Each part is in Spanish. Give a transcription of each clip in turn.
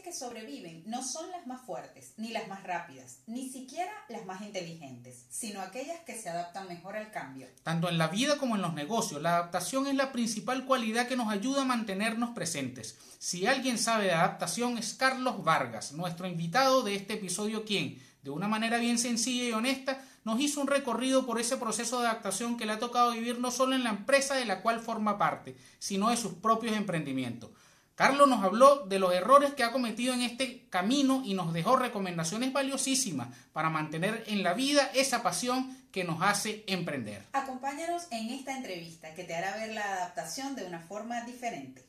que sobreviven no son las más fuertes, ni las más rápidas, ni siquiera las más inteligentes, sino aquellas que se adaptan mejor al cambio. Tanto en la vida como en los negocios, la adaptación es la principal cualidad que nos ayuda a mantenernos presentes. Si alguien sabe de adaptación es Carlos Vargas, nuestro invitado de este episodio, quien, de una manera bien sencilla y honesta, nos hizo un recorrido por ese proceso de adaptación que le ha tocado vivir no solo en la empresa de la cual forma parte, sino de sus propios emprendimientos. Carlos nos habló de los errores que ha cometido en este camino y nos dejó recomendaciones valiosísimas para mantener en la vida esa pasión que nos hace emprender. Acompáñanos en esta entrevista que te hará ver la adaptación de una forma diferente.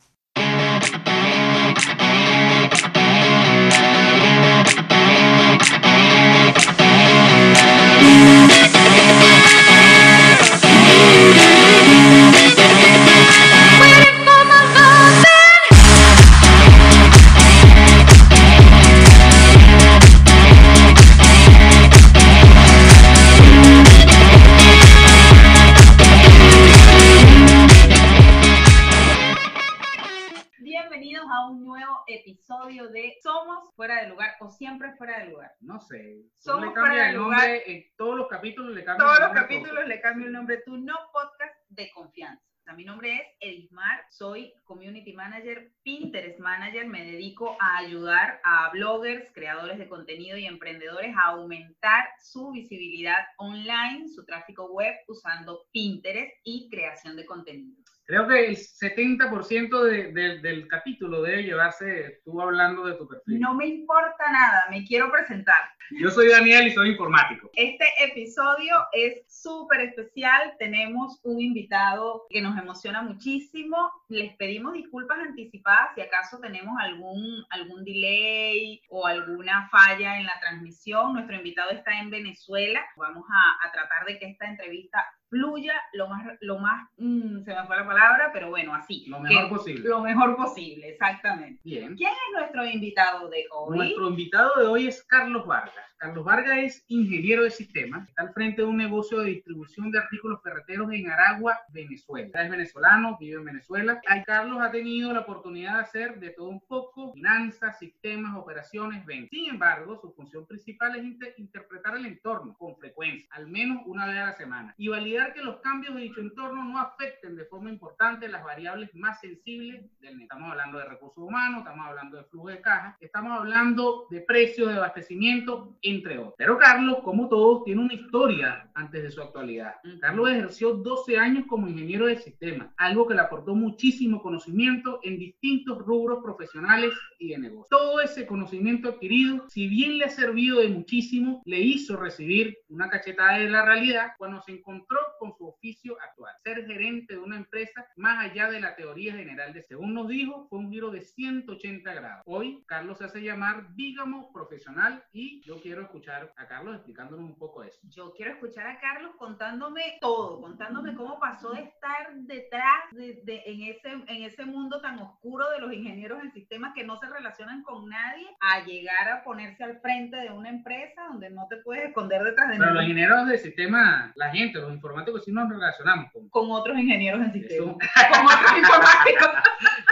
De Somos fuera de lugar o siempre fuera de lugar. No sé. Somos le fuera de el lugar. nombre, en todos los capítulos le cambia Todos el los nombre a capítulos todo. le cambio el nombre. Tu no podcast de confianza. Mi nombre es Edismar, soy Community Manager, Pinterest Manager. Me dedico a ayudar a bloggers, creadores de contenido y emprendedores a aumentar su visibilidad online, su tráfico web usando Pinterest y creación de contenido. Creo que el 70% de- de- del capítulo debe llevarse tú hablando de tu perfil. No me importa nada, me quiero presentar. Yo soy Daniel y soy informático. Este episodio es súper especial. Tenemos un invitado que nos emociona muchísimo. Les pedimos disculpas anticipadas si acaso tenemos algún, algún delay o alguna falla en la transmisión. Nuestro invitado está en Venezuela. Vamos a, a tratar de que esta entrevista fluya lo más, lo más, mm, se me fue la palabra, pero bueno, así. Lo que- mejor posible. Lo mejor posible, exactamente. Bien. ¿Quién es nuestro invitado de hoy? Nuestro invitado de hoy es Carlos Vargas. Carlos Vargas es ingeniero de sistemas. Está al frente de un negocio de distribución de artículos ferreteros en Aragua, Venezuela. Es venezolano, vive en Venezuela. Ahí Carlos ha tenido la oportunidad de hacer de todo un poco, finanzas, sistemas, operaciones, ventas. Sin embargo, su función principal es inter- interpretar el entorno con frecuencia, al menos una vez a la semana, y validar que los cambios de dicho entorno no afecten de forma importante las variables más sensibles del. Estamos hablando de recursos humanos, estamos hablando de flujo de caja, estamos hablando de precios de abastecimiento, entre otros. Pero Carlos, como todos, tiene una historia antes de su actualidad. Carlos ejerció 12 años como ingeniero de sistemas, algo que le aportó muchísimo conocimiento en distintos rubros profesionales y de negocio. Todo ese conocimiento adquirido, si bien le ha servido de muchísimo, le hizo recibir una cachetada de la realidad cuando se encontró con su oficio actual, ser gerente de una empresa más allá de la teoría general de según nos dijo, fue un giro de 180 grados. Hoy Carlos se hace llamar Vígamo profesional y yo quiero escuchar a Carlos explicándonos un poco eso. Yo quiero escuchar a Carlos contándome todo, contándome cómo pasó de estar detrás de, de- en, ese, en ese mundo tan oscuro de los ingenieros en sistemas que no se relacionan con nadie, a llegar a ponerse al frente de una empresa donde no te puedes esconder detrás de Pero los ingenieros de sistema, la gente, los informáticos, sí nos relacionamos con con otros ingenieros en eso. sistemas, con otros informáticos.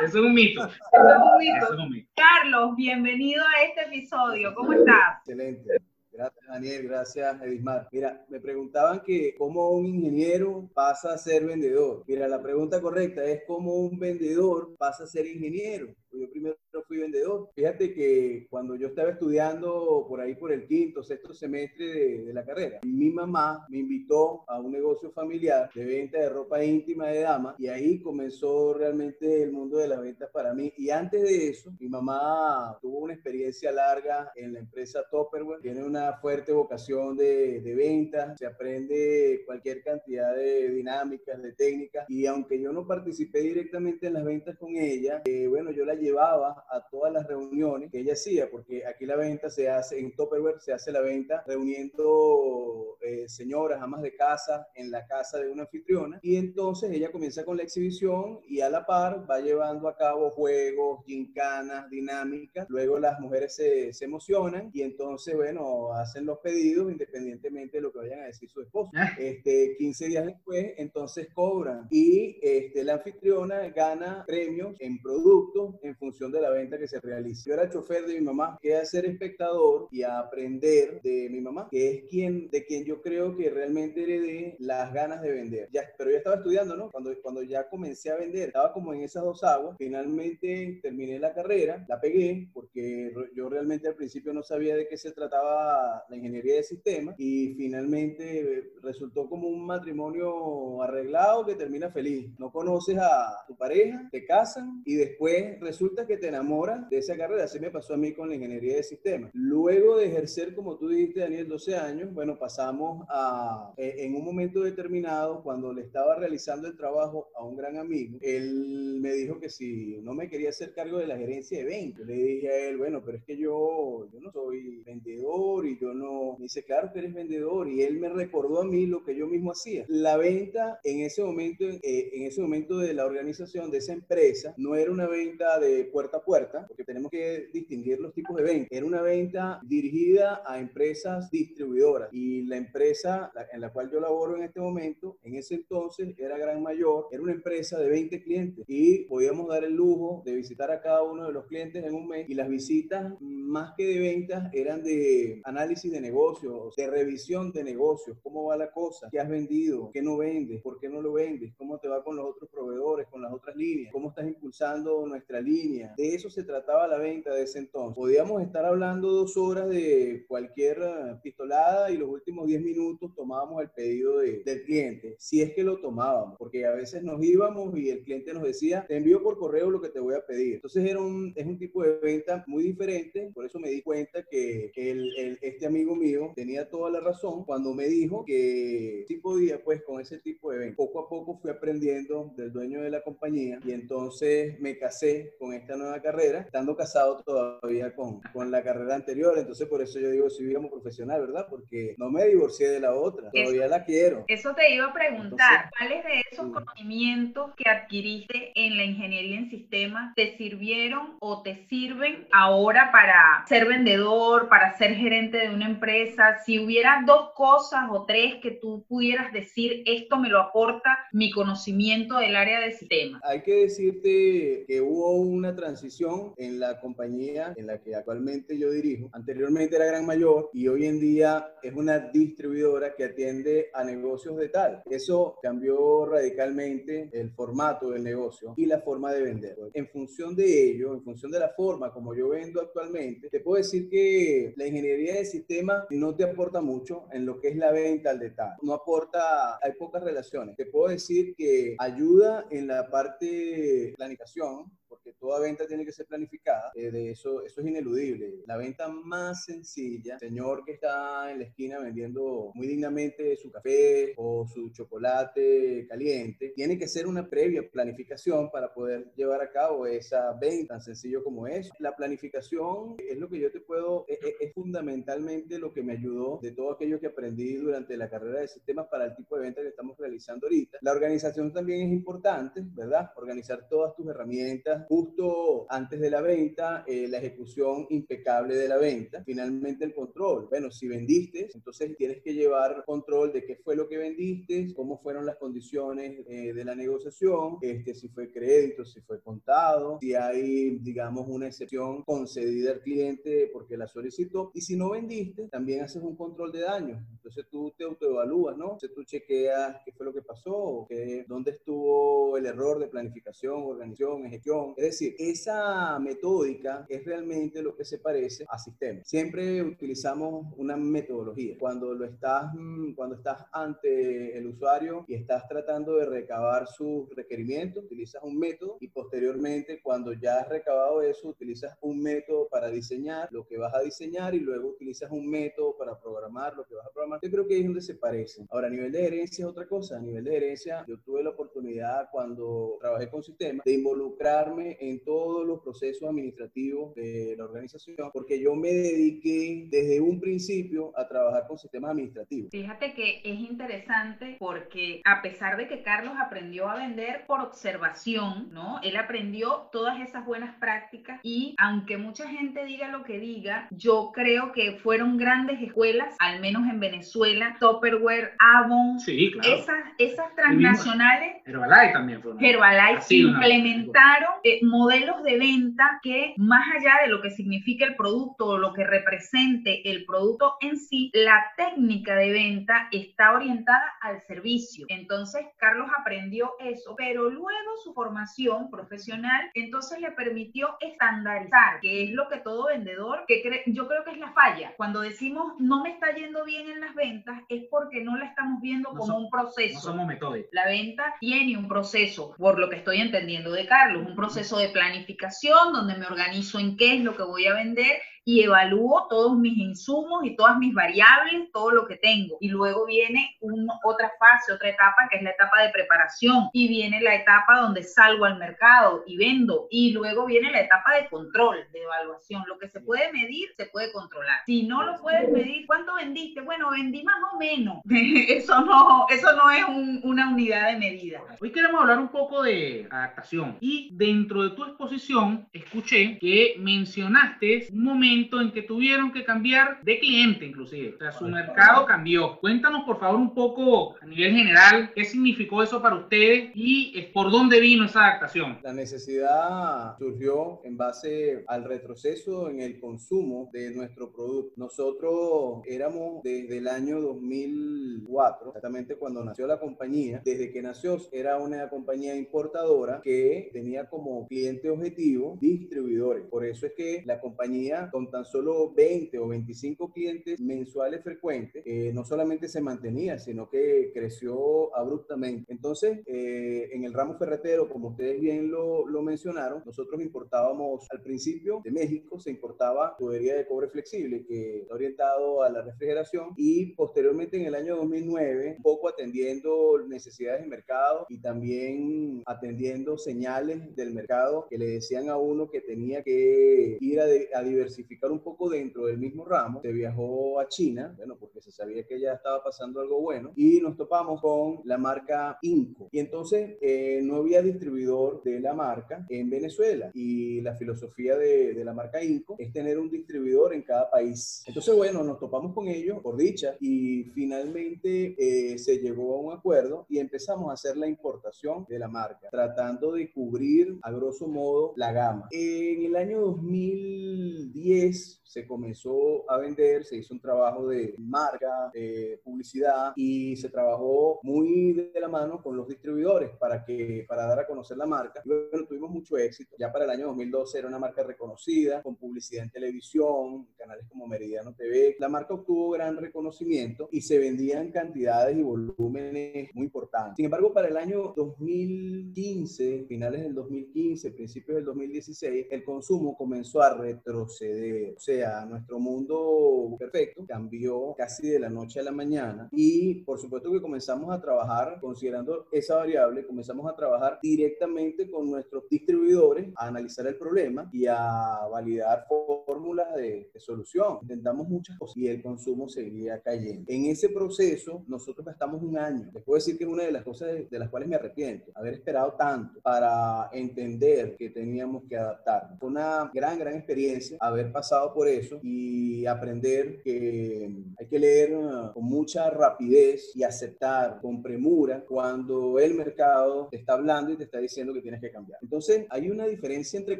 Eso es un mito. Eso es un mito. Eso es un mito. Carlos, bienvenido a este episodio. ¿Cómo estás? Excelente. Gracias, Daniel. Gracias, Edismar. Mira, me preguntaban que cómo un ingeniero pasa a ser vendedor. Mira, la pregunta correcta es cómo un vendedor pasa a ser ingeniero. Yo primero fui vendedor. Fíjate que cuando yo estaba estudiando por ahí por el quinto, sexto semestre de, de la carrera, mi mamá me invitó a un negocio familiar de venta de ropa íntima de dama y ahí comenzó realmente el mundo de las ventas para mí. Y antes de eso, mi mamá tuvo una experiencia larga en la empresa Topperware, tiene una fuerte vocación de, de ventas, se aprende cualquier cantidad de dinámicas, de técnicas y aunque yo no participé directamente en las ventas con ella, eh, bueno, yo la llevaba a todas las reuniones que ella hacía, porque aquí la venta se hace, en Topperware se hace la venta reuniendo eh, señoras, amas de casa en la casa de una anfitriona. Y entonces ella comienza con la exhibición y a la par va llevando a cabo juegos, gincanas, dinámicas, luego las mujeres se, se emocionan y entonces, bueno, hacen los pedidos independientemente de lo que vayan a decir su esposo. Este, 15 días después, entonces cobran y este, la anfitriona gana premios en productos, en en función de la venta que se realiza. Yo era chofer de mi mamá, que a ser espectador y a aprender de mi mamá, que es quien, de quien yo creo que realmente heredé las ganas de vender. Ya, pero ya estaba estudiando, ¿no? Cuando, cuando ya comencé a vender, estaba como en esas dos aguas. Finalmente terminé la carrera, la pegué, porque yo realmente al principio no sabía de qué se trataba la ingeniería de sistemas y finalmente resultó como un matrimonio arreglado que termina feliz. No conoces a tu pareja, te casan y después resulta que te enamoras de esa carrera. Así me pasó a mí con la ingeniería de sistemas. Luego de ejercer, como tú dijiste, Daniel, 12 años, bueno, pasamos a, eh, en un momento determinado, cuando le estaba realizando el trabajo a un gran amigo, él me dijo que si no me quería hacer cargo de la gerencia de ventas, le dije a él, bueno, pero es que yo, yo no soy vendedor y yo no, me dice, claro que eres vendedor y él me recordó a mí lo que yo mismo hacía. La venta en ese momento, eh, en ese momento de la organización de esa empresa, no era una venta de puerta a puerta, porque tenemos que distinguir los tipos de venta. Era una venta dirigida a empresas distribuidoras y la empresa en la cual yo laboro en este momento, en ese entonces era Gran Mayor, era una empresa de 20 clientes y podíamos dar el lujo de visitar a cada uno de los clientes en un mes y las visitas más que de ventas eran de análisis de negocios, de revisión de negocios, cómo va la cosa, qué has vendido, qué no vendes, por qué no lo vendes, cómo te va con los otros proveedores, con las otras líneas, cómo estás impulsando nuestra línea. De eso se trataba la venta de ese entonces. Podíamos estar hablando dos horas de cualquier eh, pistolada y los últimos 10 minutos tomábamos el pedido del cliente, si es que lo tomábamos, porque a veces nos íbamos y el cliente nos decía, te envío por correo lo que te voy a pedir. Entonces era un, es un tipo de venta muy diferente, por eso me di cuenta que, el, este amigo mío tenía toda la razón cuando me dijo que sí podía pues con ese tipo de venta. Poco a poco fui aprendiendo del dueño de la compañía y entonces me casé con esta nueva carrera, estando casado todavía con, con la carrera anterior, entonces por eso yo digo soy digamos profesional, ¿verdad? Porque no me divorcié de la otra, todavía la quiero. Eso te iba a preguntar, ¿cuáles de esos conocimientos que adquiriste en la ingeniería en sistemas te sirvieron o te sirven ahora para ser vendedor, para ser gerente de una empresa? Si hubiera dos cosas o tres que tú pudieras decir, esto me lo aporta mi conocimiento del área de sistemas. Hay que decirte que hubo una transición en la compañía en la que actualmente yo dirijo. Anteriormente era Gran Mayor y hoy en día es una distribuidora que atiende a negocios de tal. Eso cambió radicalmente el formato del negocio y la forma de vender. En función de ello, en función de la forma como yo vendo actualmente, te puedo decir que la ingeniería de sistemas no te aporta mucho en lo que es la venta al detalle. No aporta, hay pocas relaciones. Te puedo decir que ayuda en la parte de planificación, porque toda venta tiene que ser planificada, eh, de eso, eso es ineludible. La venta más sencilla, señor que está en la esquina vendiendo muy dignamente su café o su chocolate caliente, tiene que ser una previa planificación para poder llevar a cabo esa venta tan sencillo como es. La planificación es lo que yo te puedo, es, e, es fundamentalmente lo que me ayudó de todo aquello que aprendí durante la carrera de sistemas para el tipo de venta que estamos realizando ahorita. La organización también es importante, ¿verdad? Organizar todas tus herramientas justo antes de la venta, eh, la ejecución impecable de la venta, finalmente el control. Bueno, si vendiste, entonces tienes que llevar control de qué fue lo que vendiste, cómo fueron las condiciones eh, de la negociación, este, si fue crédito, si fue contado, si hay, digamos, una excepción concedida al cliente porque la solicitó. Y si no vendiste, también haces un control de daño. Entonces tú te autoevalúas, ¿no? Entonces tú chequeas qué fue lo que pasó, qué, dónde estuvo el error de planificación, organización, ejecución, es decir, esa metódica es realmente lo que se parece a sistemas. Siempre utilizamos una metodología. Cuando lo estás, mm, cuando estás ante el usuario y estás tratando de recabar sus requerimientos, utilizas un método y posteriormente cuando ya has recabado eso, utilizas un método para diseñar lo que vas a diseñar y luego utilizas un método para programar lo que vas a programar. Yo creo que es donde se parecen. Ahora, a nivel de herencia es otra cosa. A nivel de herencia, yo tuve la oportunidad cuando trabajé con sistemas de involucrarme en todos los procesos administrativos de la organización, porque yo me dediqué desde un principio a trabajar con sistemas administrativos. Fíjate que es interesante porque a pesar de que Carlos aprendió a vender por observación, ¿no? Él aprendió todas esas buenas prácticas y aunque mucha gente diga lo que diga, yo creo que fueron grandes escuelas, al menos en Venezuela, Tupperware, Avon, sí, esas, esas transnacionales. Herbalife también fue. Herbalife implementaron modelos de venta que más allá de lo que significa el producto o lo que represente el producto en sí, la técnica de venta está orientada al servicio. Entonces, Carlos aprendió eso, pero luego su formación profesional entonces le permitió estandarizar, que es lo que todo vendedor, que yo creo que es la falla. Cuando decimos no me está yendo bien en las ventas, es porque no la estamos viendo como un proceso. No somos metódicos. La venta tiene un proceso, por lo que estoy entendiendo de Carlos, un proceso de planificación donde me organizo en qué es lo que voy a vender y evalúo todos mis insumos y todas mis variables, todo lo que tengo. Y luego viene otra fase, otra etapa, que es la etapa de preparación. Y viene la etapa donde salgo al mercado y vendo. Y luego viene la etapa de control, de evaluación. Lo que se puede medir, se puede controlar. Si no lo puedes medir, ¿cuánto vendiste? Bueno, vendí más o menos. eso no, eso no es una unidad de medida. Hoy queremos hablar un poco de adaptación. Y dentro de tu exposición, escuché que mencionaste un momento en que tuvieron que cambiar de cliente inclusive. O sea, su mercado cambió. Cuéntanos por favor un poco a nivel general qué significó eso para ustedes y eh, por dónde vino esa adaptación. La necesidad surgió en base al retroceso en el consumo de nuestro producto. Nosotros éramos desde el año 2004, exactamente cuando nació la compañía. Desde que nació era una compañía importadora que tenía como cliente objetivo distribuidores. Por eso es que la compañía con tan solo 20 o 25 clientes mensuales frecuentes, eh, no solamente se mantenía, sino que creció abruptamente. Entonces, eh, en el ramo ferretero, como ustedes bien lo, lo, mencionaron, nosotros importábamos al principio de México, se importaba tubería de cobre flexible que está orientado a la refrigeración y posteriormente en el año 2009, un poco atendiendo necesidades de mercado y también atendiendo señales del mercado que le decían a uno que tenía que ir a, a diversificar un poco dentro del mismo ramo, se viajó a China, bueno, porque se sabía que ya estaba pasando algo bueno, y nos topamos con la marca Inco. Y entonces eh, no había distribuidor de la marca en Venezuela. Y la filosofía de, de, la marca Inco es tener un distribuidor en cada país. Entonces, bueno, nos topamos con ellos, por dicha, y finalmente eh, se llegó a un acuerdo y empezamos a hacer la importación de la marca, tratando de cubrir a grosso modo la gama. En el año 2010, es se comenzó a vender, se hizo un trabajo de marca, de publicidad y se trabajó muy de la mano con los distribuidores para, que, para dar a conocer la marca. Y bueno, tuvimos mucho éxito. Ya para el año 2012 era una marca reconocida, con publicidad en televisión, canales como Meridiano TV. La marca obtuvo gran reconocimiento y se vendían cantidades y volúmenes muy importantes. Sin embargo, para el año 2015, finales del 2015, principios del 2016, el consumo comenzó a retroceder o sea, nuestro mundo perfecto cambió casi de la noche a la mañana y por supuesto que comenzamos a trabajar, considerando esa variable, comenzamos a trabajar directamente con nuestros distribuidores a analizar el problema y a validar fórmulas de, solución. Intentamos muchas cosas y el consumo seguía cayendo. En ese proceso nosotros gastamos un año. Les puedo decir que es una de las cosas de, las cuales me arrepiento, haber esperado tanto para entender que teníamos que adaptarnos. Fue una gran, gran experiencia haber pasado por eso y aprender que hay que leer uh, con mucha rapidez y aceptar con premura cuando el mercado te está hablando y te está diciendo que tienes que cambiar. Entonces, hay una diferencia entre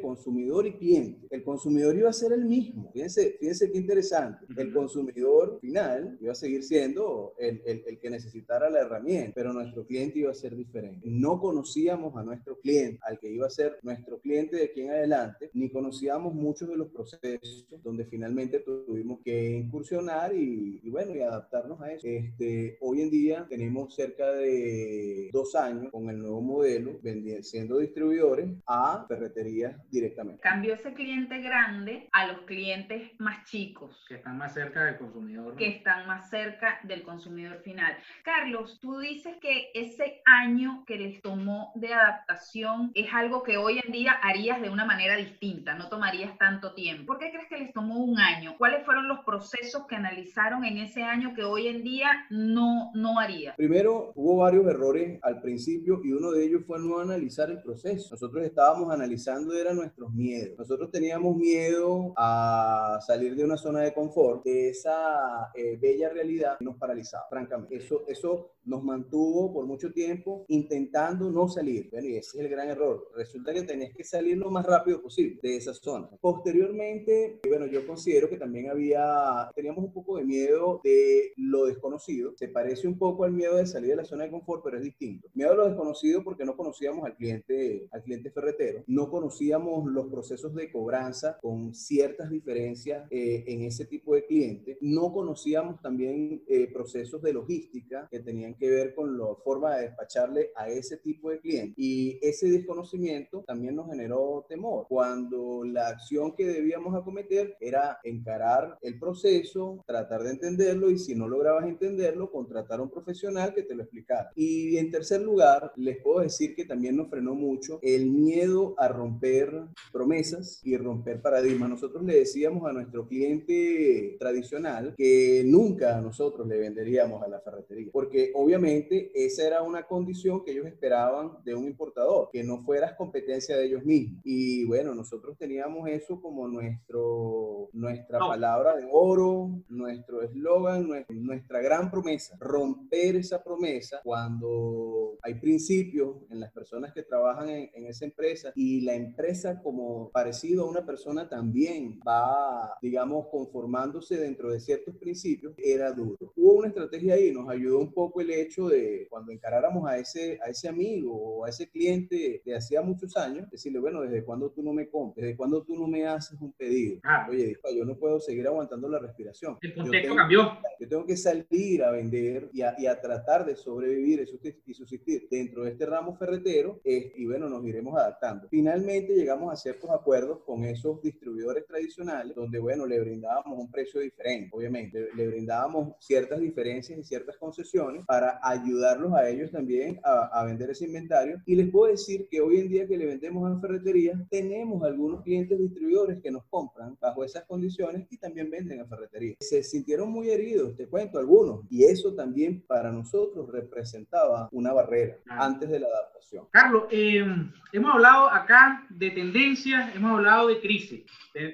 consumidor y cliente. El consumidor iba a ser el mismo. Fíjense, fíjense qué interesante. El consumidor final iba a seguir siendo el, el, el que necesitara la herramienta, pero nuestro cliente iba a ser diferente. No conocíamos a nuestro cliente, al que iba a ser nuestro cliente de aquí en adelante, ni conocíamos muchos de los procesos donde finalmente tuvimos que incursionar y, bueno, y adaptarnos a eso. Este, hoy en día tenemos cerca de dos años con el nuevo modelo, siendo distribuidores a ferreterías directamente. Cambió ese cliente grande a los clientes más chicos. Que están más cerca del consumidor. Que están más cerca del consumidor final. Carlos, tú dices que ese año que les tomó de adaptación es algo que hoy en día harías de una manera distinta, no tomarías tanto tiempo. ¿Por qué crees que les tomó un año. ¿Cuáles fueron los procesos que analizaron en ese año que hoy en día no, no haría? Primero, hubo varios errores al principio y uno de ellos fue no analizar el proceso. Nosotros estábamos analizando, eran nuestros miedos. Nosotros teníamos miedo a salir de una zona de confort, de esa eh, bella realidad que nos paralizaba, francamente. Eso, eso nos mantuvo por mucho tiempo intentando no salir. Bueno, y ese es el gran error. Resulta que tenías que salir lo más rápido posible de esa zona. Posteriormente, bueno, yo considero que también había, teníamos un poco de miedo de lo desconocido. Se parece un poco al miedo de salir de la zona de confort, pero es distinto. Miedo a lo desconocido porque no conocíamos al cliente, al cliente ferretero. No conocíamos los procesos de cobranza con ciertas diferencias eh, en ese tipo de cliente. No conocíamos también eh, procesos de logística que tenían que ver con la forma de despacharle a ese tipo de cliente. Y ese desconocimiento también nos generó temor. Cuando la acción que debíamos acometer era encarar el proceso, tratar de entenderlo y si no lograbas entenderlo, contratar a un profesional que te lo explicara. Y en tercer lugar, les puedo decir que también nos frenó mucho el miedo a romper promesas y romper paradigmas. Nosotros le decíamos a nuestro cliente tradicional que nunca nosotros le venderíamos a la ferretería, porque obviamente esa era una condición que ellos esperaban de un importador, que no fueras competencia de ellos mismos. Y bueno, nosotros teníamos eso como nuestro, nuestra palabra de oro, nuestro eslogan, nuestra gran promesa. Romper esa promesa cuando hay principios en las personas que trabajan en, en esa empresa y la empresa como parecido a una persona también va, digamos, conformándose dentro de ciertos principios, era duro. Hubo una estrategia ahí, nos ayudó un poco el hecho de cuando encaráramos a ese, a ese amigo o a ese cliente de hacía muchos años, decirle, bueno, ¿desde cuándo tú no me compras? ¿Desde cuándo tú no me haces un pedido? Ah. Oye, yo no puedo seguir aguantando la respiración. El contexto cambió. Yo tengo que salir a vender y a, y a tratar de sobrevivir y subsistir dentro de este ramo ferretero eh, y bueno, nos iremos adaptando. Finalmente llegamos a ciertos acuerdos con esos distribuidores tradicionales donde, bueno, le brindábamos un precio diferente, obviamente. Le, le brindábamos ciertas diferencias y ciertas concesiones para ayudarlos a ellos también a, vender ese inventario. Y les puedo decir que hoy en día que le vendemos a ferreterías, tenemos algunos clientes distribuidores que nos compran bajo esas condiciones y también venden a ferreterías. Se sintieron muy heridos, te cuento algunos, y eso también para nosotros representaba una barrera antes de la adaptación. Carlos, eh, hemos hablado acá de tendencias, hemos hablado de crisis.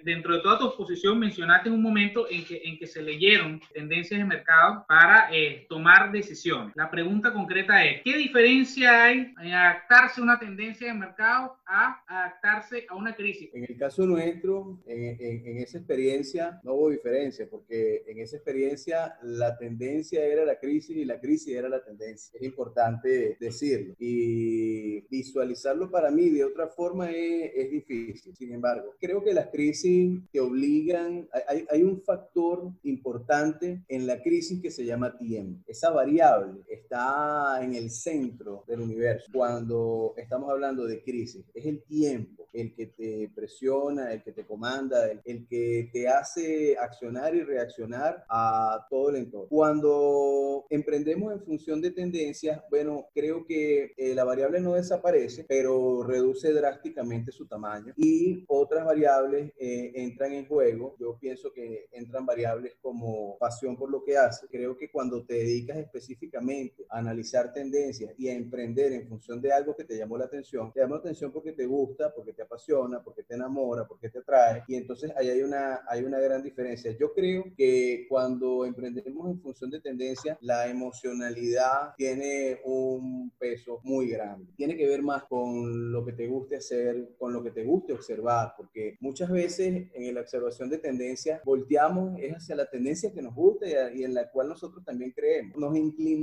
dentro de toda tu exposición mencionaste un momento en que, en que se leyeron tendencias de mercado para eh, tomar decisiones la pregunta concreta es, ¿qué diferencia hay en adaptarse a una tendencia de mercado a adaptarse a una crisis? En el caso nuestro, en, esa experiencia no hubo diferencia, porque en esa experiencia la tendencia era la crisis y la crisis era la tendencia. Es importante decirlo. Y visualizarlo para mí de otra forma es, es difícil. Sin embargo, creo que las crisis te obligan, hay, hay un factor importante en la crisis que se llama tiempo. Esa variable está en el centro del universo cuando estamos hablando de crisis. Es el tiempo el que te presiona, el que te comanda, el, que te hace accionar y reaccionar a todo el entorno. Cuando emprendemos en función de tendencias, bueno, creo que eh, la variable no desaparece, pero reduce drásticamente su tamaño y otras variables eh, entran en juego. Yo pienso que entran variables como pasión por lo que haces. Creo que cuando te dedicas específicamente a analizar tendencias y a emprender en función de algo que te llamó la atención, te llamó la atención porque te gusta, porque te apasiona, porque te enamora, porque te atrae. Y entonces ahí hay una, hay una gran diferencia. Yo creo que cuando emprendemos en función de tendencia, la emocionalidad tiene un peso muy grande. Tiene que ver más con lo que te guste hacer, con lo que te guste observar, porque muchas veces en la observación de tendencia volteamos es hacia la tendencia que nos gusta y, en la cual nosotros también creemos. Nos inclinamos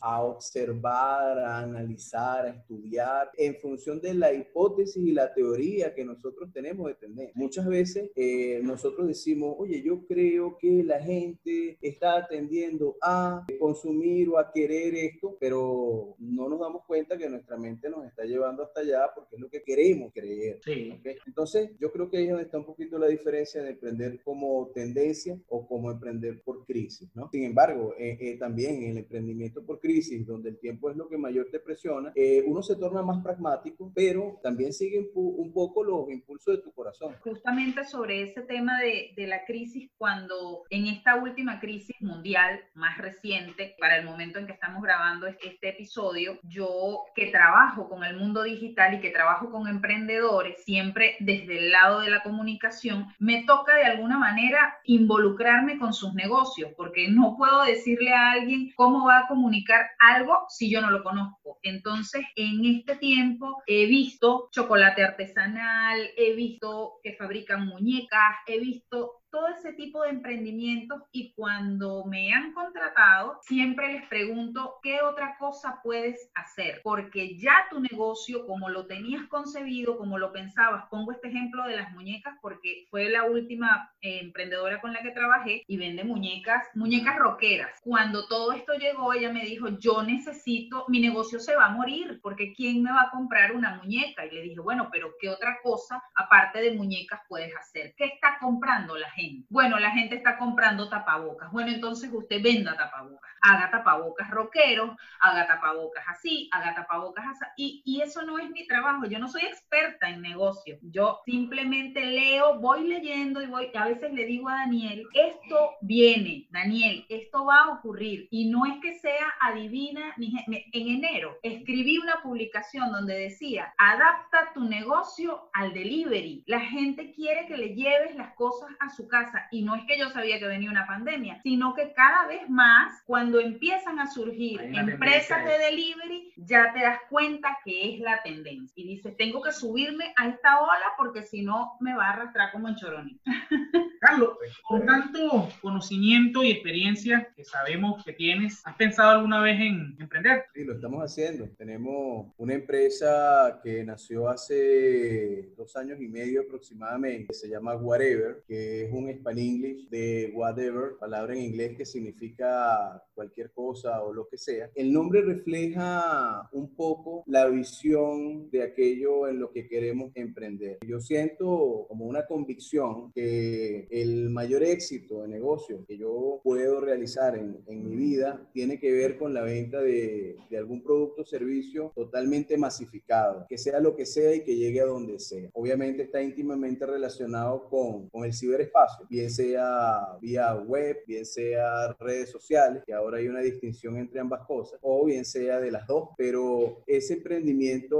a observar, a analizar, a estudiar en función de la hipótesis y la teoría que nosotros tenemos de tener. Muchas veces eh, nosotros decimos, oye, yo creo que la gente está atendiendo a consumir o a querer esto, pero no nos damos cuenta que nuestra mente nos está llevando hasta allá porque es lo que queremos creer. Sí. Entonces, yo creo que ahí es donde está un poquito la diferencia de emprender como tendencia o como emprender por crisis, ¿no? Sin embargo, eh, eh, también el emprendimiento por crisis, donde el tiempo es lo que mayor te presiona, eh, uno se torna más pragmático, pero también sigue un poco los impulsos de tu corazón. Justamente sobre ese tema de, de la crisis, cuando en esta última crisis mundial más reciente, para el momento en que estamos grabando este episodio, yo que trabajo con el mundo digital y que trabajo con emprendedores, siempre desde el lado de la comunicación, me toca de alguna manera involucrarme con sus negocios, porque no puedo decirle a alguien cómo va a comunicar algo si yo no lo conozco. Entonces, en este tiempo he visto chocolate artesanal, he visto que fabrican muñecas, he visto todo ese tipo de emprendimientos y cuando me han contratado, siempre les pregunto qué otra cosa puedes hacer, porque ya tu negocio, como lo tenías concebido, como lo pensabas, pongo este ejemplo de las muñecas porque fue la última eh, emprendedora con la que trabajé y vende muñecas, muñecas rockeras. Cuando todo esto llegó, ella me dijo, yo necesito, mi negocio se va a morir, porque ¿quién me va a comprar una muñeca? Y le dije, bueno, pero ¿qué otra cosa aparte de muñecas puedes hacer? ¿Qué está comprando la gente? Bueno, la gente está comprando tapabocas. Bueno, entonces usted venda tapabocas. Haga tapabocas rockeros, haga tapabocas así, haga tapabocas así. Y, y eso no es mi trabajo. Yo no soy experta en negocios. Yo simplemente leo, voy leyendo y voy. A veces le digo a Daniel, esto viene, Daniel, esto va a ocurrir. Y no es que sea adivina. En enero escribí una publicación donde decía, adapta tu negocio al delivery. La gente quiere que le lleves las cosas a su casa. Y no es que yo sabía que venía una pandemia, sino que cada vez más, cuando empiezan a surgir empresas de delivery, ya te das cuenta que es la tendencia. Y dices, tengo que subirme a esta ola porque si no me va a arrastrar como en choroni. Carlos, con tanto conocimiento y experiencia que sabemos que tienes, ¿has pensado alguna vez en emprender? Sí, lo estamos haciendo. Tenemos una empresa que nació hace dos años y medio aproximadamente, se llama Whatever, que es un Span English de whatever, palabra en inglés que significa cualquier cosa o lo que sea. El nombre refleja un poco la visión de aquello en lo que queremos emprender. Yo siento como una convicción que el mayor éxito de negocio que yo puedo realizar en, en mi vida tiene que ver con la venta de, de algún producto o servicio totalmente masificado, que sea lo que sea y que llegue a donde sea. Obviamente está íntimamente relacionado con, con el ciberespacio, bien sea vía web, bien sea redes sociales, que ahora hay una distinción entre ambas cosas, o bien sea de las dos, pero ese emprendimiento,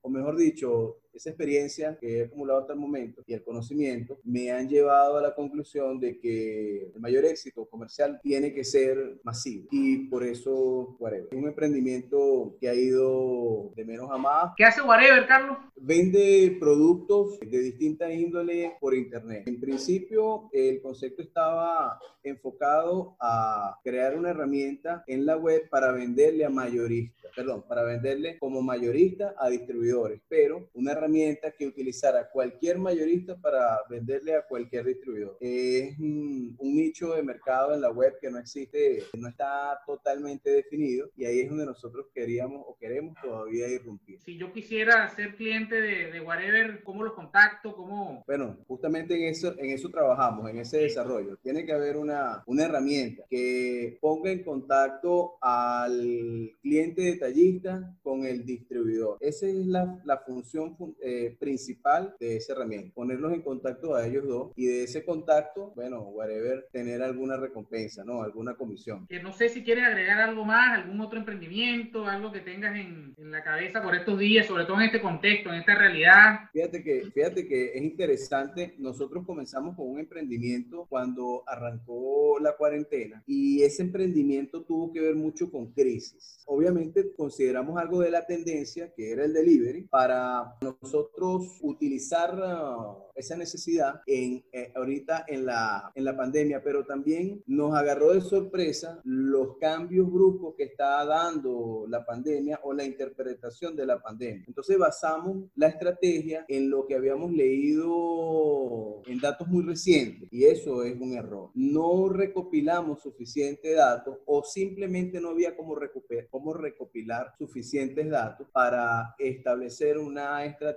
o mejor dicho, esa experiencia que he acumulado hasta el momento y el conocimiento me han llevado a la conclusión de que el mayor éxito comercial tiene que ser masivo y por eso Whatever. Es un emprendimiento que ha ido de menos a más. ¿Qué hace Whatever, Carlos? Vende productos de distinta índole por internet. En principio, el concepto estaba enfocado a crear una herramienta en la web para venderle a mayoristas, perdón, para venderle como mayorista a distribuidores, pero una herramienta herramienta que utilizara cualquier mayorista para venderle a cualquier distribuidor. Es un, nicho de mercado en la web que no existe, no está totalmente definido y ahí es donde nosotros queríamos o queremos todavía irrumpir. Si yo quisiera ser cliente de, de Whatever, ¿cómo los contacto? ¿Cómo? Bueno, justamente en eso, en eso trabajamos, en ese desarrollo. Tiene que haber una, una herramienta que ponga en contacto al cliente detallista con el distribuidor. Esa es la, la función eh, principal de esa herramienta. Ponerlos en contacto a ellos dos y de ese contacto, bueno, whatever, tener alguna recompensa, ¿no? Alguna comisión. Que no sé si quieres agregar algo más, algún otro emprendimiento, algo que tengas en, en, la cabeza por estos días, sobre todo en este contexto, en esta realidad. Fíjate que, fíjate que es interesante. Nosotros comenzamos con un emprendimiento cuando arrancó la cuarentena y ese emprendimiento tuvo que ver mucho con crisis. Obviamente consideramos algo de la tendencia que era el delivery para nosotros nosotros utilizar uh, esa necesidad en, eh, ahorita en la, en la pandemia, pero también nos agarró de sorpresa los cambios bruscos que está dando la pandemia o la interpretación de la pandemia. Entonces basamos la estrategia en lo que habíamos leído en datos muy recientes y eso es un error. No recopilamos suficiente datos o simplemente no había cómo, recuperar, cómo recopilar suficientes datos para establecer una estrategia,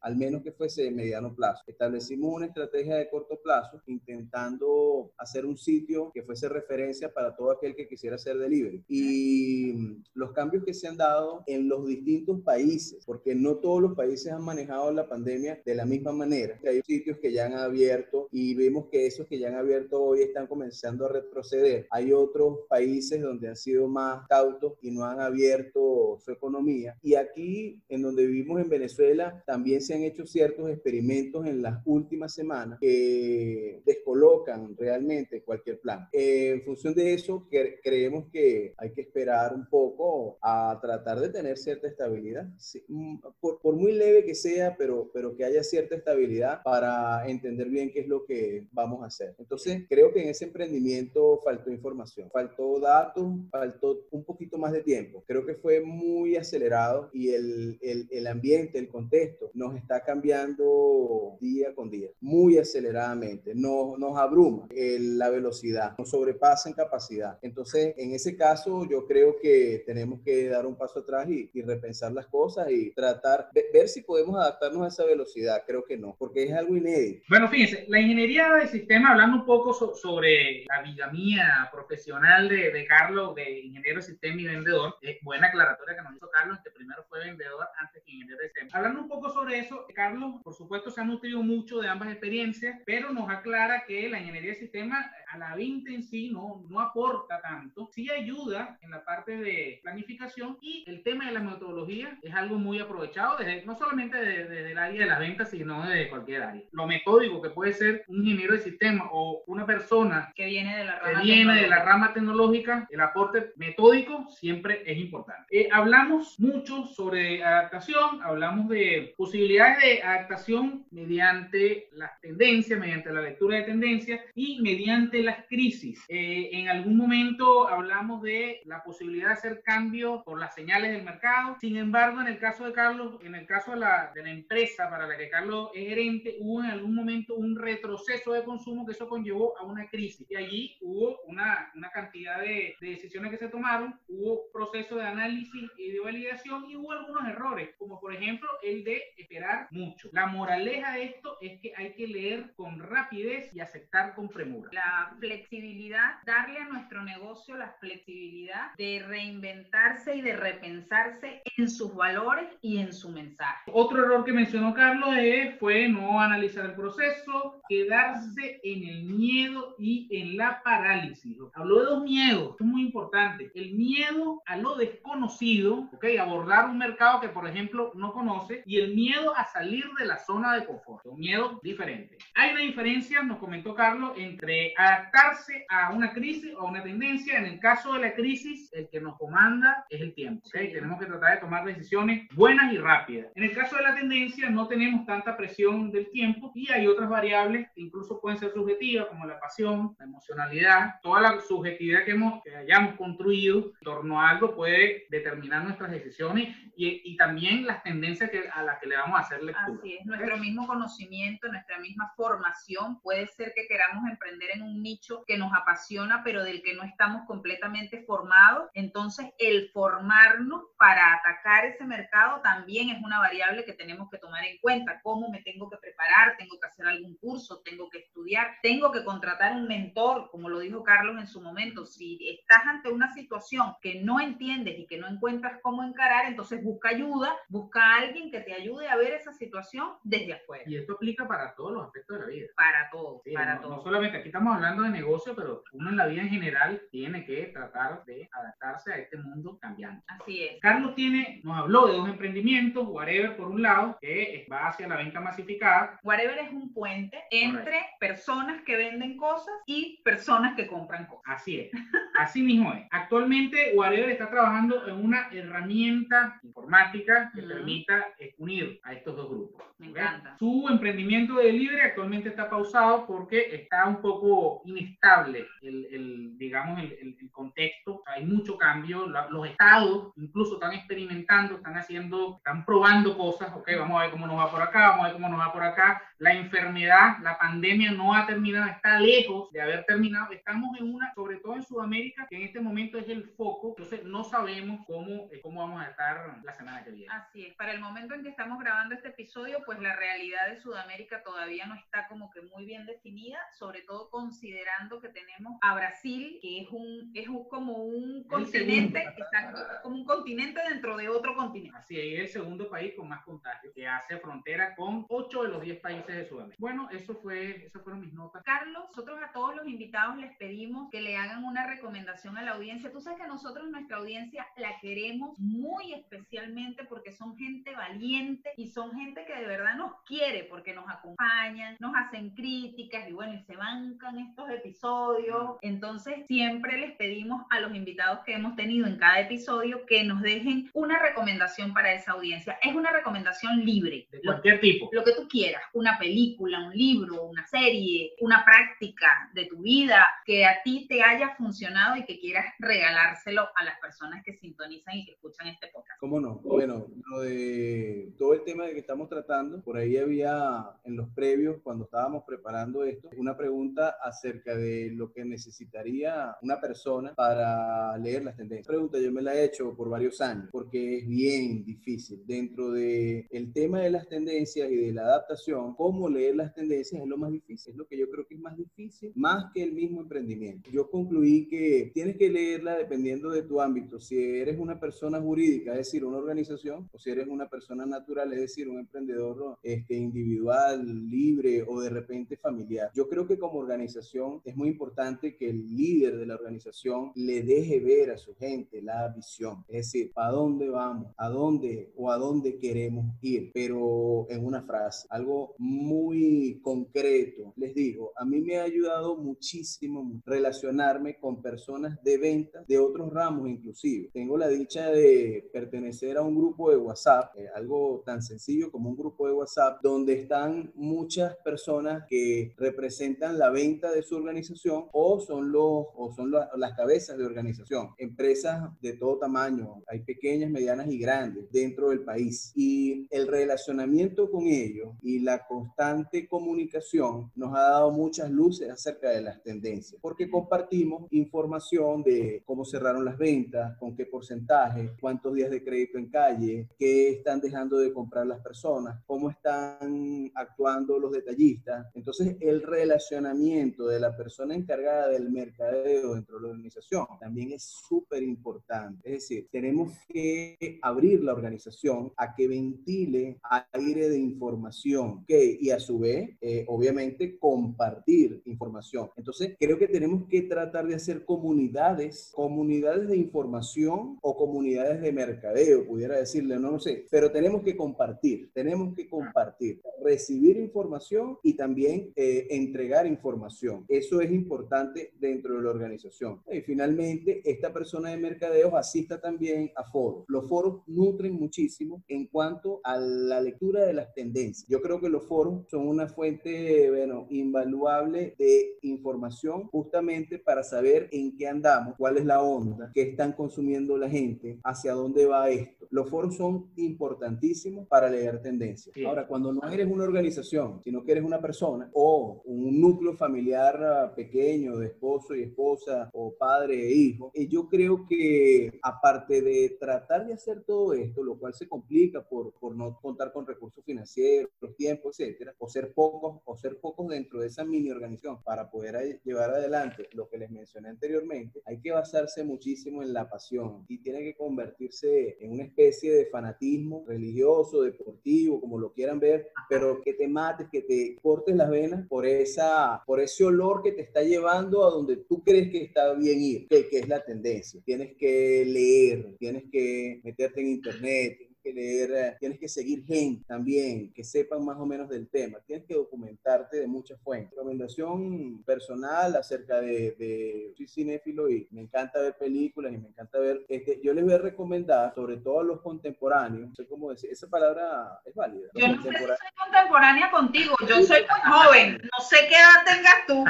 al menos que fuese de mediano plazo establecimos una estrategia de corto plazo intentando hacer un sitio que fuese referencia para todo aquel que quisiera hacer delivery. Y los cambios que se han dado en los distintos países, porque no todos los países han manejado la pandemia de la misma manera. Hay sitios que ya han abierto y vemos que esos que ya han abierto hoy están comenzando a retroceder. Hay otros países donde han sido más cautos y no han abierto su economía. Y aquí, en donde vivimos en Venezuela, también se han hecho ciertos experimentos en las últimas semanas que descolocan realmente cualquier plan. en función de eso, creemos que hay que esperar un poco a tratar de tener cierta estabilidad, mm, por, por, muy leve que sea, pero, pero que haya cierta estabilidad para entender bien qué es lo que vamos a hacer. Entonces, creo que en ese emprendimiento faltó información, faltó datos, faltó un poquito más de tiempo. Creo que fue muy acelerado y el, el, el ambiente, el contexto nos está cambiando día con día, muy aceleradamente, nos, nos abruma la velocidad, nos sobrepasa en capacidad. Entonces, en ese caso, yo creo que tenemos que dar un paso atrás y, y repensar las cosas y tratar de ver si podemos adaptarnos a esa velocidad. Creo que no, porque es algo inédito. Bueno, fíjense, la ingeniería de sistema, hablando un poco sobre la vida mía profesional de, de, Carlos, de ingeniero de sistema y vendedor, es buena aclaratoria que nos hizo Carlos, que primero fue vendedor antes que ingeniero de sistema. Hablando un poco sobre eso, Carlos, por supuesto, se ha nutrido mucho de ambas experiencias, pero nos aclara que la ingeniería de sistemas a la venta en sí no, no aporta tanto, sí ayuda en la parte de planificación y el tema de la metodología es algo muy aprovechado desde, no solamente desde, el área de las ventas, sino desde cualquier área. Lo metódico que puede ser un ingeniero de sistema o una persona que viene de la rama, que viene de la rama tecnológica, el aporte metódico siempre es importante. Eh, hablamos mucho sobre adaptación, hablamos de posibilidades de adaptación mediante las tendencias, mediante la lectura de tendencias y mediante las crisis. Eh, en algún momento hablamos de la posibilidad de hacer cambios por las señales del mercado. Sin embargo, en el caso de Carlos, en el caso de la, de la empresa para la que Carlos es gerente, hubo en algún momento un retroceso de consumo que eso conllevó a una crisis. Y allí hubo una, una cantidad de, de decisiones que se tomaron, hubo proceso de análisis y de validación y hubo algunos errores, como por ejemplo el de esperar mucho. La moraleja de esto es que hay que leer con rapidez y aceptar con premura. La flexibilidad, darle a nuestro negocio la flexibilidad de reinventarse y de repensarse en sus valores y en su mensaje. Otro error que mencionó Carlos fue no analizar el proceso, quedarse en el miedo y en la parálisis. Habló de dos miedos, esto es muy importante. El miedo a lo desconocido, ¿ok? Abordar un mercado que, por ejemplo, no conoce y el miedo a salir de la zona de confort. Un miedo diferente. Hay una diferencia, nos comentó Carlos, entre adaptarse a una crisis o a una tendencia. En el caso de la crisis, el que nos comanda es el tiempo. ¿okay? Tenemos que tratar de tomar decisiones buenas y rápidas. En el caso de la tendencia, no tenemos tanta presión del tiempo y hay otras variables que incluso pueden ser subjetivas, como la pasión, la emocionalidad, toda la subjetividad que, hemos, que hayamos construido en torno a algo puede determinar nuestras decisiones y, y también las tendencias que, a las que le vamos a hacer lectura. Así es, nuestro mismo conocimiento, nuestra misma formación, puede ser que queramos emprender en un nicho que nos apasiona, pero del que no estamos completamente formados. Entonces, el formarnos para atacar ese mercado también es una variable que tenemos que tomar en cuenta. ¿Cómo me tengo que preparar? ¿Tengo que hacer algún curso? ¿Tengo que estudiar? ¿Tengo que contratar un mentor? Como lo dijo Carlos en su momento, si estás ante una situación que no entiendes y que no encuentras cómo encarar, entonces busca ayuda, busca a alguien que te ayude a ver esa situación desde afuera. Y esto aplica para todos los aspectos de la vida. Para todo, para no, todo. no solamente aquí estamos hablando de negocio, pero uno en la vida en general tiene que tratar de adaptarse a este mundo cambiante. Así es. Carlos tiene, nos habló de dos emprendimientos, Whatever por un lado, que va hacia la venta masificada. Whatever es un puente entre personas que venden cosas y personas que compran cosas. Así es, así mismo es. Actualmente Whatever está trabajando en una herramienta informática que permita unir a estos dos grupos. Me encanta. Su emprendimiento de libre actualmente está pausado porque está un poco inestable el, el digamos, el, el, contexto. Hay mucho cambio. los estados incluso están experimentando, están haciendo, están probando cosas. Ok, vamos a ver cómo nos va por acá, vamos a ver cómo nos va por acá. La enfermedad, la pandemia no ha terminado, está lejos de haber terminado. Estamos en una, sobre todo en Sudamérica, que en este momento es el foco. Entonces no sabemos cómo, eh, cómo vamos a estar la semana que viene. Así es. Para el momento en que estamos grabando este episodio, pues la realidad de Sudamérica todavía no está como que muy bien definida, sobre todo considerando que tenemos a Brasil, que es un es como un continente, está como un continente dentro de otro continente. Así es, el segundo país con más contagios, que hace frontera con 8 de los 10 países de Sudamérica. Bueno, eso fue, eso fueron mis notas. Carlos, nosotros a todos los invitados les pedimos que le hagan una recomendación a la audiencia. Tú sabes que nosotros nuestra audiencia la queremos muy especialmente porque son gente valiente y son gente que de verdad nos quiere porque nos acompañan, nos hacen críticas y bueno, y se bancan estos episodios. Entonces, siempre les pedimos a los invitados que hemos tenido en cada episodio que nos dejen una recomendación para esa audiencia. Es una recomendación libre. De cualquier tipo. Lo que tú quieras, una película, un libro, una serie, una práctica de tu vida que a ti te haya funcionado y que quieras regalárselo a las personas que sintonizan y que escuchan este podcast. ¿Cómo no? Bueno, lo de todo el tema de que estamos tratando, por ahí había en los previos, cuando estábamos preparando esto, una pregunta acerca de lo que necesitaría una persona para leer las tendencias. Pregunta, yo me la he hecho por varios años, porque es bien difícil. Dentro del el tema de las tendencias y de la adaptación, cómo leer las tendencias es lo más difícil, es lo que yo creo que es más difícil, más que el mismo emprendimiento. Yo concluí que tienes que leerla dependiendo de tu ámbito. Si eres una persona jurídica, es decir, una organización, o si eres una persona natural, es decir, un emprendedor este, individual, libre o de repente familiar. Yo creo que como organización es muy importante que el líder de la organización le deje ver a su gente la visión, es decir, ¿a dónde vamos? ¿A dónde o a dónde queremos ir? Pero en una frase, algo muy concreto. Les digo, a mí me ha ayudado muchísimo relacionarme con personas de venta de otros ramos inclusive. Tengo la dicha de pertenecer a un grupo de WhatsApp, eh, algo tan sencillo como un grupo de WhatsApp, donde están muchas personas que representan la venta de su organización o son, los, o son las cabezas de organización, empresas de todo tamaño, hay pequeñas, medianas y grandes dentro del país. Y el relacionamiento con ellos y la constante comunicación nos ha dado muchas luces acerca de las tendencias, porque compartimos información de cómo cerraron las ventas, con qué porcentaje, cuántos días de crédito en calle, qué están dejando de comprar las personas, cómo están actuando los detallistas. Entonces, el relacionamiento de la persona encargada del mercadeo dentro de la organización también es súper importante. Es decir, tenemos que abrir la organización a que ventile aire de información, que y a su vez, eh, obviamente, compartir información. Entonces, creo que tenemos que tratar de hacer comunidades, comunidades de información o comunidades de mercadeo, pudiera decirle, no, no sé, pero tenemos que compartir, tenemos que compartir, recibir información y también eh, entregar información. Eso es importante dentro de la organización. Y finalmente, esta persona de mercadeo asista también a foros. Los foros nutren muchísimo en cuanto a la lectura de las tendencias. Yo creo que los foros son una fuente, bueno, invaluable de información justamente para saber en qué andamos, cuál es la onda, qué están consumiendo la gente, hacia dónde va esto. Los foros son importantísimos para leer tendencias. Ahora, cuando no eres una organización, sino que eres una persona o un núcleo familiar ah, pequeño de esposo y esposa o padre e hijo, eh, yo creo que aparte de tratar de hacer todo esto, lo cual se complica por, por no contar con recursos financieros, tiempo, etcétera, o ser pocos o ser pocos dentro de esa mini organización para poder llevar adelante lo que les mencioné anteriormente, hay que basarse muchísimo en la pasión y tiene que convertirse en una especie de fanatismo religioso, deportivo, como lo quieran ver, pero que te mates, que te cortes las venas por, esa, por ese olor que te está llevando a donde tú crees que está bien ir, que, que es la tendencia. Tienes que leer, tienes que meterte en internet, que leer, eh, tienes que seguir gente también, que sepan más o menos del tema, tienes que documentarte de muchas fuentes. Recomendación personal acerca de, de soy cinéfilo y me encanta ver películas y me encanta ver, este, yo les voy a recomendar, sobre todo a los contemporáneos, no sé cómo decir, esa palabra es válida. Yo no sé si soy contemporánea contigo, yo soy muy joven, no sé qué edad tengas tú,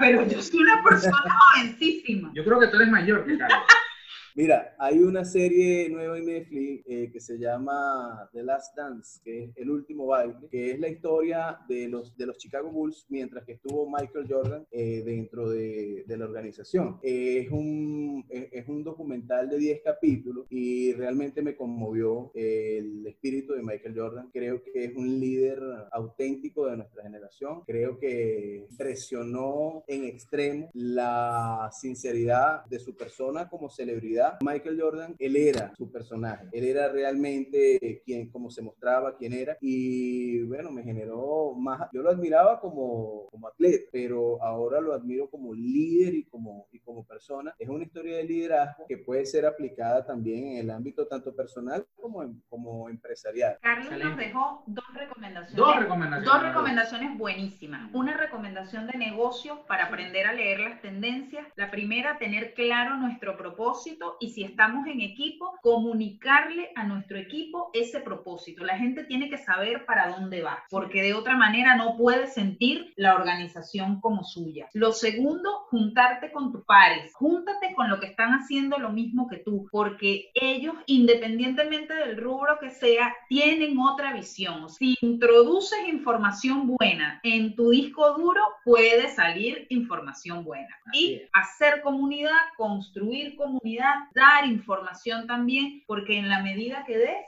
pero yo soy una persona jovencísima. Yo creo que tú eres mayor que Carlos. Mira, hay una serie nueva en Netflix eh, que se llama The Last Dance, que es el último baile, que es la historia de los, de los Chicago Bulls mientras que estuvo Michael Jordan eh, dentro de, de, la organización. es, un, es, un documental de 10 capítulos y realmente me conmovió el espíritu de Michael Jordan. Creo que es un líder auténtico de nuestra generación. Creo que presionó en extremo la sinceridad de su persona como celebridad Michael Jordan, él era su personaje, él era realmente quien, como se mostraba, quién era, y bueno, me generó más, yo lo admiraba como, como atleta, pero ahora lo admiro como líder y como, y como persona. Es una historia de liderazgo que puede ser aplicada también en el ámbito tanto personal como, como empresarial. Carlos nos dejó dos recomendaciones. Dos recomendaciones. Dos recomendaciones buenísimas. Una recomendación de negocio para aprender a leer las tendencias. La primera, tener claro nuestro propósito y si estamos en equipo, comunicarle a nuestro equipo ese propósito. La gente tiene que saber para dónde va, porque de otra manera no puede sentir la organización como suya. Lo segundo, juntarte con tus pares, júntate con lo que están haciendo lo mismo que tú, porque ellos, independientemente del rubro que sea, tienen otra visión. Si introduces información buena en tu disco duro, puede salir información buena. y hacer comunidad, construir comunidad, dar información también, porque en la medida que des,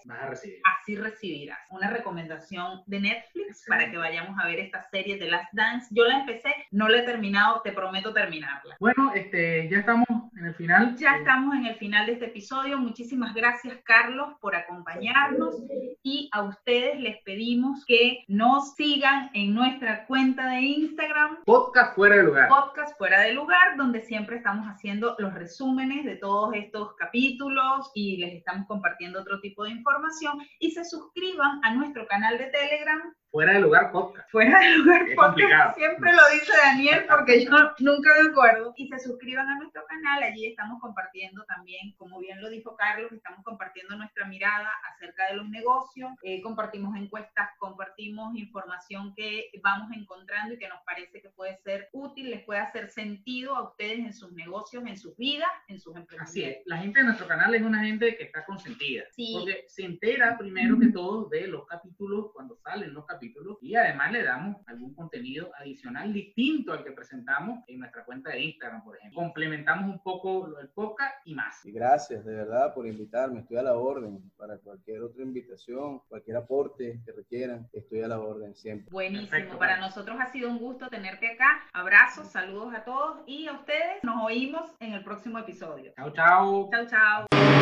así recibirás. Una recomendación de Netflix para que vayamos a ver esta serie de Last Dance. Yo la empecé, no la he terminado, te prometo terminarla. Bueno, este, ya estamos en el final. Ya estamos en el final de este episodio. Muchísimas gracias, Carlos, por acompañarnos y a ustedes les pedimos que nos sigan en nuestra cuenta de Instagram. Podcast fuera de lugar. Podcast fuera de lugar, donde siempre estamos haciendo los resúmenes de todos estos capítulos y les estamos compartiendo otro tipo de información y se suscriban a nuestro canal de Telegram Fuera de lugar podcast. Fuera de lugar podcast. Siempre lo dice Daniel porque yo nunca me acuerdo. Y se suscriban a nuestro canal. Allí estamos compartiendo también, como bien lo dijo Carlos, estamos compartiendo nuestra mirada acerca de los negocios. Eh, compartimos encuestas, compartimos información que vamos encontrando y que nos parece que puede ser útil, les puede hacer sentido a ustedes en sus negocios, en sus vidas, en sus empresas. Así es. La gente de nuestro canal es una gente que está consentida. Sí. Porque se entera primero que todo de los capítulos cuando salen los capítulos y además le damos algún contenido adicional distinto al que presentamos en nuestra cuenta de Instagram, por ejemplo. Complementamos un poco el podcast y más. Y gracias de verdad por invitarme. Estoy a la orden para cualquier otra invitación, cualquier aporte que requieran. Estoy a la orden siempre. Buenísimo. para nosotros ha sido un gusto tenerte acá. Abrazos, saludos a todos y a ustedes. Nos oímos en el próximo episodio. Chao, chao. Chao, chao.